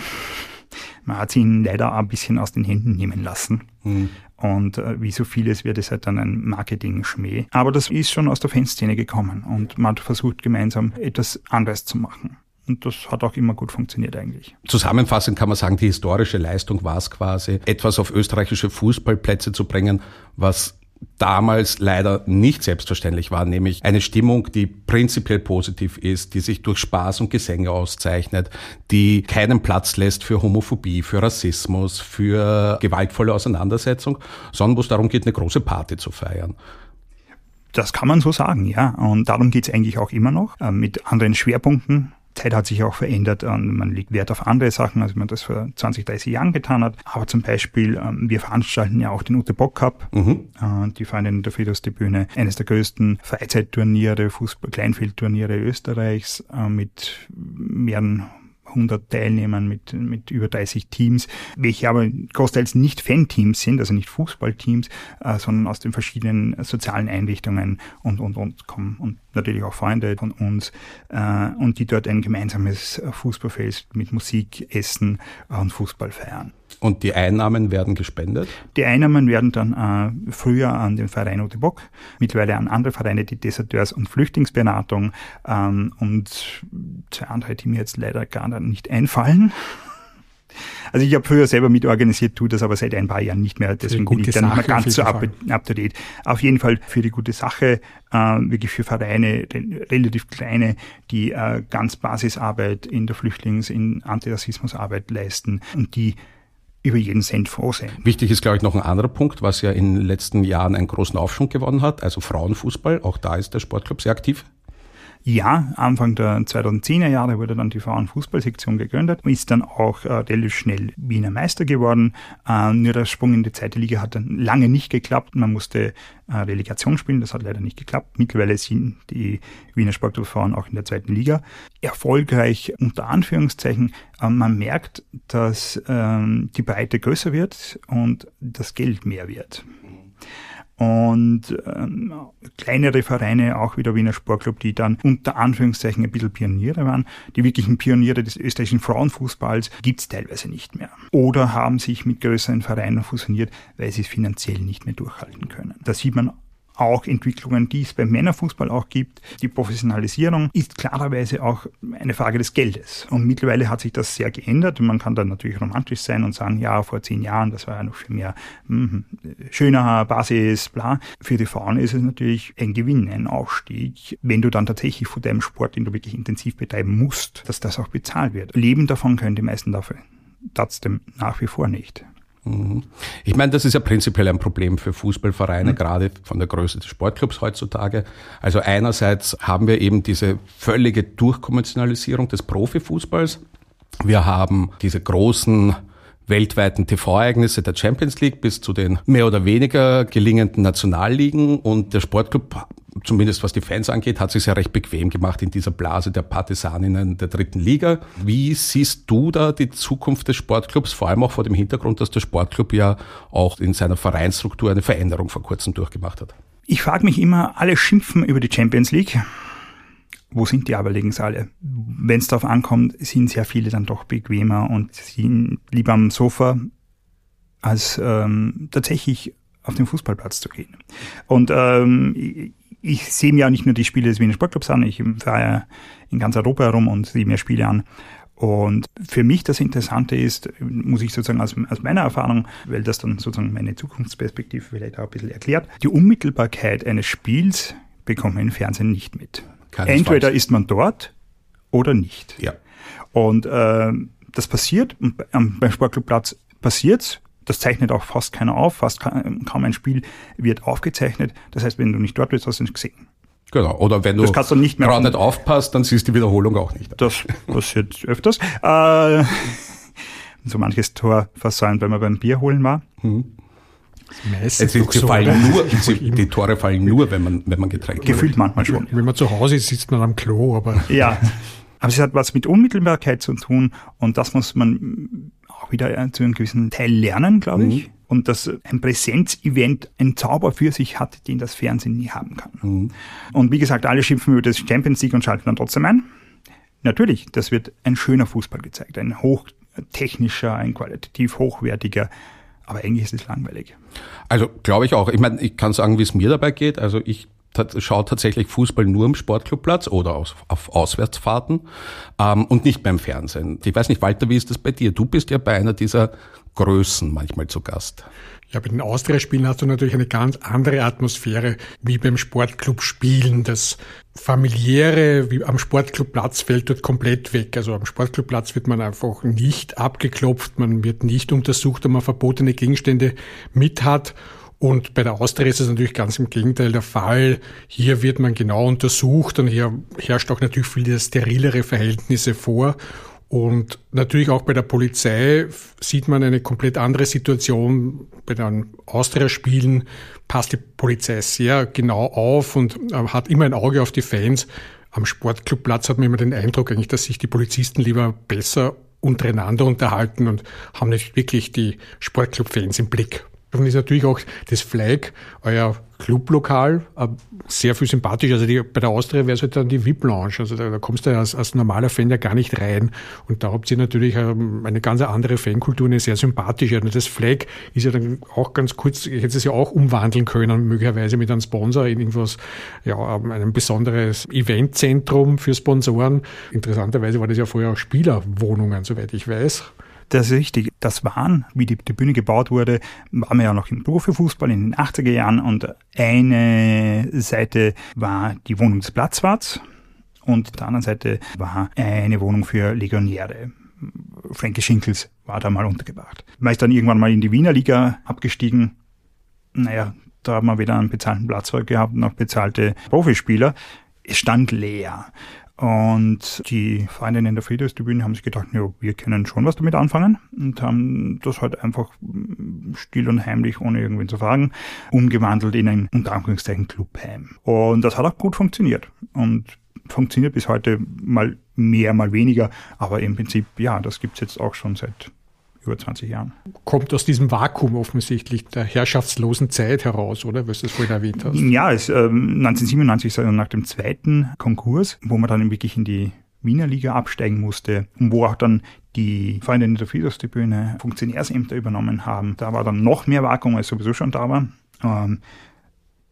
Man hat ihn leider ein bisschen aus den Händen nehmen lassen. Mhm. Und äh, wie so vieles wird es halt dann ein Marketing-Schmäh. Aber das ist schon aus der Fanszene gekommen und man hat versucht, gemeinsam etwas anderes zu machen. Und das hat auch immer gut funktioniert eigentlich. Zusammenfassend kann man sagen, die historische Leistung war es quasi, etwas auf österreichische Fußballplätze zu bringen, was damals leider nicht selbstverständlich war, nämlich eine Stimmung, die prinzipiell positiv ist, die sich durch Spaß und Gesänge auszeichnet, die keinen Platz lässt für Homophobie, für Rassismus, für gewaltvolle Auseinandersetzung, sondern wo es darum geht, eine große Party zu feiern. Das kann man so sagen, ja. Und darum geht es eigentlich auch immer noch, äh, mit anderen Schwerpunkten. Zeit hat sich auch verändert. Man legt Wert auf andere Sachen, als man das vor 20, 30 Jahren getan hat. Aber zum Beispiel, ähm, wir veranstalten ja auch den Ute Bock Cup. Mhm. Äh, die in der Friedhofsdebühne eines der größten Freizeitturniere, Fußball, Kleinfeldturniere Österreichs äh, mit mehreren 100 Teilnehmern mit, mit über 30 Teams, welche aber großteils nicht Fan-Teams sind, also nicht Fußballteams, äh, sondern aus den verschiedenen sozialen Einrichtungen und, und, und kommen und natürlich auch Freunde von uns äh, und die dort ein gemeinsames Fußballfest mit Musik, Essen und Fußball feiern. Und die Einnahmen werden gespendet? Die Einnahmen werden dann äh, früher an den Verein Ute Bock, mittlerweile an andere Vereine, die Deserteurs- und Flüchtlingsberatung ähm, und zwei andere, die mir jetzt leider gar nicht einfallen. Also ich habe früher selber mitorganisiert, tue das aber seit ein paar Jahren nicht mehr, deswegen bin ich dann nicht mehr ganz so up, up, to date. Auf jeden Fall für die gute Sache, äh, wirklich für Vereine, relativ kleine, die äh, ganz Basisarbeit in der Flüchtlings-, in Antirassismusarbeit leisten und die über jeden Cent froh sein. Wichtig ist, glaube ich, noch ein anderer Punkt, was ja in den letzten Jahren einen großen Aufschwung gewonnen hat, also Frauenfußball. Auch da ist der Sportclub sehr aktiv. Ja, Anfang der 2010er Jahre wurde dann die Frauenfußballsektion gegründet, ist dann auch äh, relativ schnell Wiener Meister geworden. Äh, nur der Sprung in die zweite Liga hat dann lange nicht geklappt. Man musste äh, Relegation spielen, das hat leider nicht geklappt. Mittlerweile sind die Wiener Sportclub-Frauen auch in der zweiten Liga. Erfolgreich unter Anführungszeichen. Äh, man merkt, dass ähm, die Breite größer wird und das Geld mehr wird. Und ähm, kleinere Vereine, auch wie der Wiener Sportclub, die dann unter Anführungszeichen ein bisschen Pioniere waren, die wirklichen Pioniere des österreichischen Frauenfußballs, gibt's teilweise nicht mehr. Oder haben sich mit größeren Vereinen fusioniert, weil sie es finanziell nicht mehr durchhalten können. Da sieht man auch Entwicklungen, die es beim Männerfußball auch gibt. Die Professionalisierung ist klarerweise auch eine Frage des Geldes. Und mittlerweile hat sich das sehr geändert. Man kann dann natürlich romantisch sein und sagen, ja, vor zehn Jahren, das war ja noch viel mehr mh, schöner Basis, bla. Für die Frauen ist es natürlich ein Gewinn, ein Aufstieg, wenn du dann tatsächlich von deinem Sport, den du wirklich intensiv betreiben musst, dass das auch bezahlt wird. Leben davon können die meisten dafür trotzdem nach wie vor nicht. Mhm. Ich meine, das ist ja prinzipiell ein Problem für Fußballvereine, mhm. gerade von der Größe des Sportclubs heutzutage. Also einerseits haben wir eben diese völlige Durchkommerzialisierung des Profifußballs. Wir haben diese großen weltweiten TV-Ereignisse der Champions League bis zu den mehr oder weniger gelingenden Nationalligen und der Sportclub zumindest was die Fans angeht, hat sich ja recht bequem gemacht in dieser Blase der Partisaninnen der dritten Liga. Wie siehst du da die Zukunft des Sportclubs, vor allem auch vor dem Hintergrund, dass der Sportclub ja auch in seiner Vereinsstruktur eine Veränderung vor kurzem durchgemacht hat? Ich frage mich immer, alle schimpfen über die Champions League. Wo sind die Aberlegensale? Wenn es darauf ankommt, sind sehr viele dann doch bequemer und sind lieber am Sofa, als ähm, tatsächlich auf den Fußballplatz zu gehen. Und ähm, ich sehe mir ja nicht nur die Spiele des Wiener Sportclubs an, ich fahre ja in ganz Europa herum und sehe mir Spiele an. Und für mich das Interessante ist, muss ich sozusagen aus, aus, meiner Erfahrung, weil das dann sozusagen meine Zukunftsperspektive vielleicht auch ein bisschen erklärt, die Unmittelbarkeit eines Spiels bekommt man im Fernsehen nicht mit. Entweder ist man dort oder nicht. Ja. Und äh, das passiert, und beim Sportclubplatz passiert's, das zeichnet auch fast keiner auf, fast kaum ein Spiel wird aufgezeichnet. Das heißt, wenn du nicht dort bist, hast du nicht gesehen. Genau. Oder wenn du, du nicht gerade nicht aufpasst, dann siehst du die Wiederholung auch nicht. Das passiert öfters. Äh, so manches Tor versäumt, wenn man beim Bier holen war. Mhm. Es ist, sie so, fallen nur, sie, die Tore fallen nur, wenn man, wenn man Getränke Gefühlt manchmal schon. Wenn man zu Hause ist, sitzt man am Klo, aber. Ja. Aber es hat was mit Unmittelbarkeit zu tun und das muss man auch wieder zu einem gewissen Teil lernen, glaube mhm. ich. Und dass ein Präsenzevent einen Zauber für sich hat, den das Fernsehen nie haben kann. Mhm. Und wie gesagt, alle schimpfen über das Champions League und schalten dann trotzdem ein. Natürlich, das wird ein schöner Fußball gezeigt, ein hochtechnischer, ein qualitativ hochwertiger, aber eigentlich ist es langweilig. Also glaube ich auch. Ich meine, ich kann sagen, wie es mir dabei geht. Also ich schaut tatsächlich Fußball nur im Sportclubplatz oder auf, auf Auswärtsfahrten ähm, und nicht beim Fernsehen. Ich weiß nicht, Walter, wie ist das bei dir? Du bist ja bei einer dieser Größen manchmal zu Gast. Ja, bei den Austria-Spielen hast du natürlich eine ganz andere Atmosphäre wie beim Sportclub-Spielen. Das familiäre wie am Sportclubplatz fällt dort komplett weg. Also am Sportclubplatz wird man einfach nicht abgeklopft, man wird nicht untersucht, ob man verbotene Gegenstände mit hat. Und bei der Austria ist es natürlich ganz im Gegenteil der Fall. Hier wird man genau untersucht und hier herrscht auch natürlich viel sterilere Verhältnisse vor. Und natürlich auch bei der Polizei sieht man eine komplett andere Situation. Bei den Austria-Spielen passt die Polizei sehr genau auf und äh, hat immer ein Auge auf die Fans. Am Sportclubplatz hat man immer den Eindruck eigentlich, dass sich die Polizisten lieber besser untereinander unterhalten und haben nicht wirklich die Sportclub-Fans im Blick. Davon ist natürlich auch das Flag, euer Clublokal, äh, sehr viel sympathisch. Also die, bei der Austria wäre es halt dann die VIP-Lounge. Also da, da, kommst du als, als normaler Fan ja gar nicht rein. Und da habt ihr natürlich ähm, eine ganz andere Fankultur, eine sehr sympathische. Und das Flag ist ja dann auch ganz kurz, ich hätte es ja auch umwandeln können, möglicherweise mit einem Sponsor in irgendwas, ja, ähm, ein besonderes Eventzentrum für Sponsoren. Interessanterweise war das ja vorher auch Spielerwohnungen, soweit ich weiß. Das ist richtig. Das waren, wie die, die Bühne gebaut wurde, waren wir ja noch im Profifußball in den 80er Jahren und eine Seite war die Wohnung des Platzwarts und auf der anderen Seite war eine Wohnung für Legionäre. Frankie Schinkels war da mal untergebracht. Man ist dann irgendwann mal in die Wiener Liga abgestiegen. Naja, da haben wir weder einen bezahlten Platzwart gehabt noch bezahlte Profispieler. Es stand leer. Und die Freundinnen der Friedhofstribüne haben sich gedacht, ja, wir können schon was damit anfangen und haben das halt einfach still und heimlich, ohne irgendwen zu fragen, umgewandelt in ein unter Anführungszeichen Clubheim. Und das hat auch gut funktioniert und funktioniert bis heute mal mehr, mal weniger, aber im Prinzip, ja, das gibt's jetzt auch schon seit über 20 Jahren. Kommt aus diesem Vakuum offensichtlich der herrschaftslosen Zeit heraus, oder? Was du das vorhin erwähnt hast. Ja, es, äh, 1997, also nach dem zweiten Konkurs, wo man dann wirklich in die Wiener Liga absteigen musste und wo auch dann die Freunde der Friedhofstribüne Funktionärsämter übernommen haben. Da war dann noch mehr Vakuum, als sowieso schon da war. Ähm,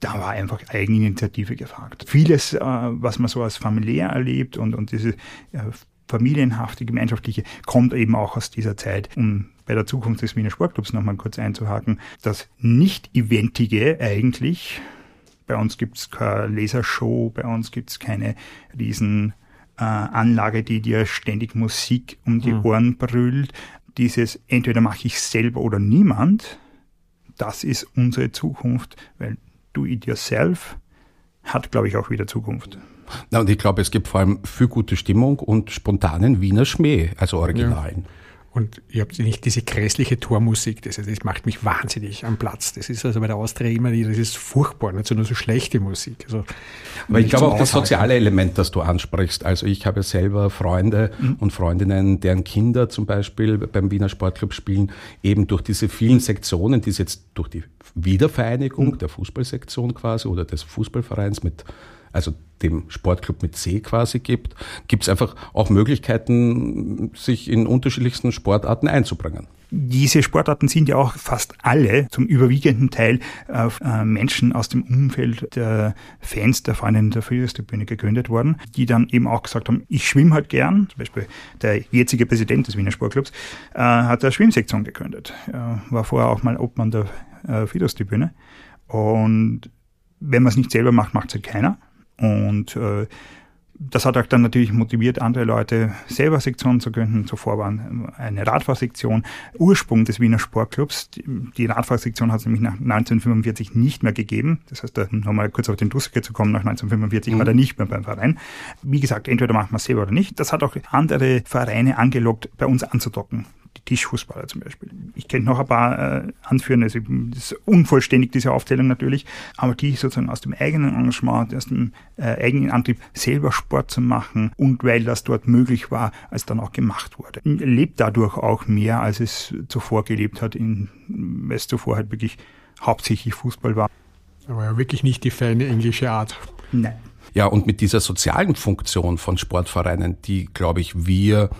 da war einfach Eigeninitiative gefragt. Vieles, äh, was man so als familiär erlebt und, und diese äh, familienhafte, gemeinschaftliche, kommt eben auch aus dieser Zeit. Um bei der Zukunft des Wiener Sportclubs nochmal kurz einzuhaken, das Nicht-Eventige eigentlich, bei uns gibt's keine Lasershow, bei uns gibt's keine riesen äh, Anlage, die dir ständig Musik um die mhm. Ohren brüllt. Dieses entweder mache ich selber oder niemand, das ist unsere Zukunft, weil do it yourself hat, glaube ich, auch wieder Zukunft. Na, und ich glaube, es gibt vor allem viel gute Stimmung und spontanen Wiener Schmäh, also Originalen. Ja. Und ihr habt nicht diese grässliche Tormusik, das, das macht mich wahnsinnig am Platz. Das ist also bei der Austria immer, das ist furchtbar, nicht so nur so schlechte Musik. Also, Aber ich glaube auch das soziale Element, das du ansprichst. Also ich habe selber Freunde mhm. und Freundinnen, deren Kinder zum Beispiel beim Wiener Sportclub spielen, eben durch diese vielen Sektionen, die es jetzt durch die Wiedervereinigung mhm. der Fußballsektion quasi oder des Fußballvereins mit also dem Sportclub mit C quasi gibt, gibt es einfach auch Möglichkeiten, sich in unterschiedlichsten Sportarten einzubringen. Diese Sportarten sind ja auch fast alle zum überwiegenden Teil auf äh, Menschen aus dem Umfeld der Fans der Freundinnen der Frühjahrstribüne gegründet worden, die dann eben auch gesagt haben, ich schwimme halt gern. Zum Beispiel der jetzige Präsident des Wiener Sportclubs äh, hat eine Schwimmsektion gegründet. Er war vorher auch mal Obmann der äh, Friedhofstribüne. Und wenn man es nicht selber macht, macht es halt keiner. Und äh, das hat auch dann natürlich motiviert, andere Leute selber Sektionen zu gründen. Zuvor war eine Radfahrsektion. Ursprung des Wiener Sportclubs. Die Radfahrsektion hat es nämlich nach 1945 nicht mehr gegeben. Das heißt, nochmal kurz auf den Dusseke zu kommen, nach 1945 mhm. war er nicht mehr beim Verein. Wie gesagt, entweder macht man es selber oder nicht. Das hat auch andere Vereine angelockt, bei uns anzudocken Tischfußballer zum Beispiel. Ich könnte noch ein paar äh, anführen, also das ist unvollständig, diese Aufzählung natürlich, aber die sozusagen aus dem eigenen Engagement, aus dem äh, eigenen Antrieb selber Sport zu machen und weil das dort möglich war, als dann auch gemacht wurde. Lebt dadurch auch mehr, als es zuvor gelebt hat, in, weil es zuvor halt wirklich hauptsächlich Fußball war. Aber ja wirklich nicht die feine englische Art. Nein. Ja, und mit dieser sozialen Funktion von Sportvereinen, die, glaube ich, wir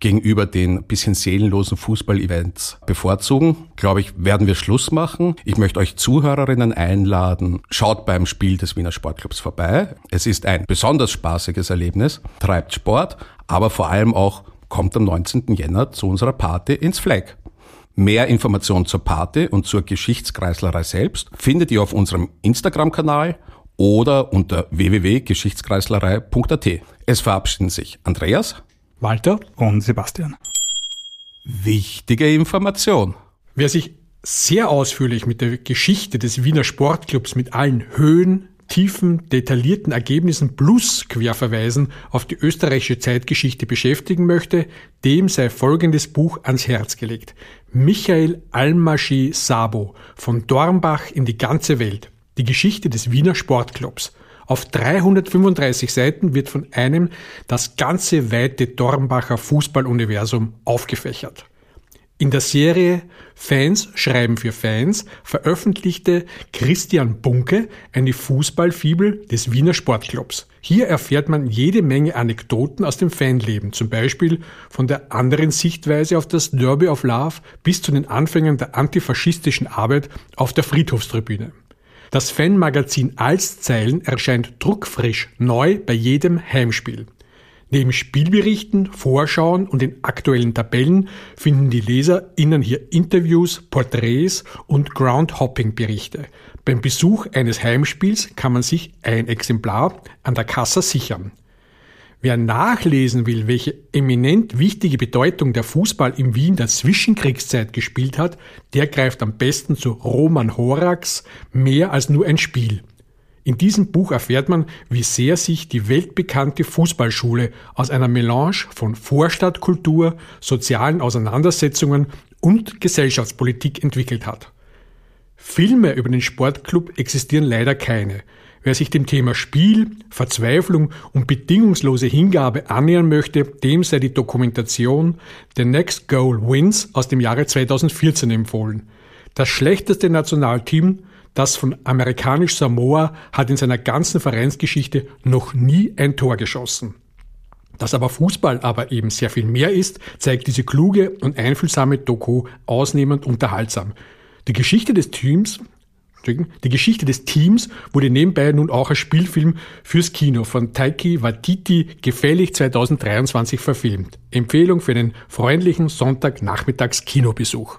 gegenüber den bisschen seelenlosen Fußball-Events bevorzugen, glaube ich, werden wir Schluss machen. Ich möchte euch Zuhörerinnen einladen, schaut beim Spiel des Wiener Sportclubs vorbei. Es ist ein besonders spaßiges Erlebnis, treibt Sport, aber vor allem auch kommt am 19. Jänner zu unserer Party ins Flag. Mehr Informationen zur Party und zur Geschichtskreislerei selbst findet ihr auf unserem Instagram-Kanal oder unter www.geschichtskreislerei.at. Es verabschieden sich Andreas, Walter und Sebastian. Wichtige Information. Wer sich sehr ausführlich mit der Geschichte des Wiener Sportclubs mit allen Höhen, Tiefen, detaillierten Ergebnissen plus Querverweisen auf die österreichische Zeitgeschichte beschäftigen möchte, dem sei folgendes Buch ans Herz gelegt. Michael Almaschi Sabo von Dornbach in die ganze Welt. Die Geschichte des Wiener Sportclubs. Auf 335 Seiten wird von einem das ganze weite Dornbacher Fußballuniversum aufgefächert. In der Serie Fans schreiben für Fans veröffentlichte Christian Bunke eine Fußballfibel des Wiener Sportclubs. Hier erfährt man jede Menge Anekdoten aus dem Fanleben, zum Beispiel von der anderen Sichtweise auf das Derby of Love bis zu den Anfängen der antifaschistischen Arbeit auf der Friedhofstribüne. Das Fanmagazin Alszeilen erscheint druckfrisch neu bei jedem Heimspiel. Neben Spielberichten, Vorschauen und den aktuellen Tabellen finden die LeserInnen hier Interviews, Porträts und Groundhopping-Berichte. Beim Besuch eines Heimspiels kann man sich ein Exemplar an der Kasse sichern. Wer nachlesen will, welche eminent wichtige Bedeutung der Fußball im Wien der Zwischenkriegszeit gespielt hat, der greift am besten zu Roman Horax mehr als nur ein Spiel. In diesem Buch erfährt man, wie sehr sich die weltbekannte Fußballschule aus einer Melange von Vorstadtkultur, sozialen Auseinandersetzungen und Gesellschaftspolitik entwickelt hat. Filme über den Sportclub existieren leider keine. Wer sich dem Thema Spiel, Verzweiflung und bedingungslose Hingabe annähern möchte, dem sei die Dokumentation The Next Goal Wins aus dem Jahre 2014 empfohlen. Das schlechteste Nationalteam, das von amerikanisch Samoa, hat in seiner ganzen Vereinsgeschichte noch nie ein Tor geschossen. Dass aber Fußball aber eben sehr viel mehr ist, zeigt diese kluge und einfühlsame Doku ausnehmend unterhaltsam. Die Geschichte des Teams die Geschichte des Teams wurde nebenbei nun auch als Spielfilm fürs Kino von Taiki Watiti gefällig 2023 verfilmt. Empfehlung für einen freundlichen Sonntagnachmittags Kinobesuch.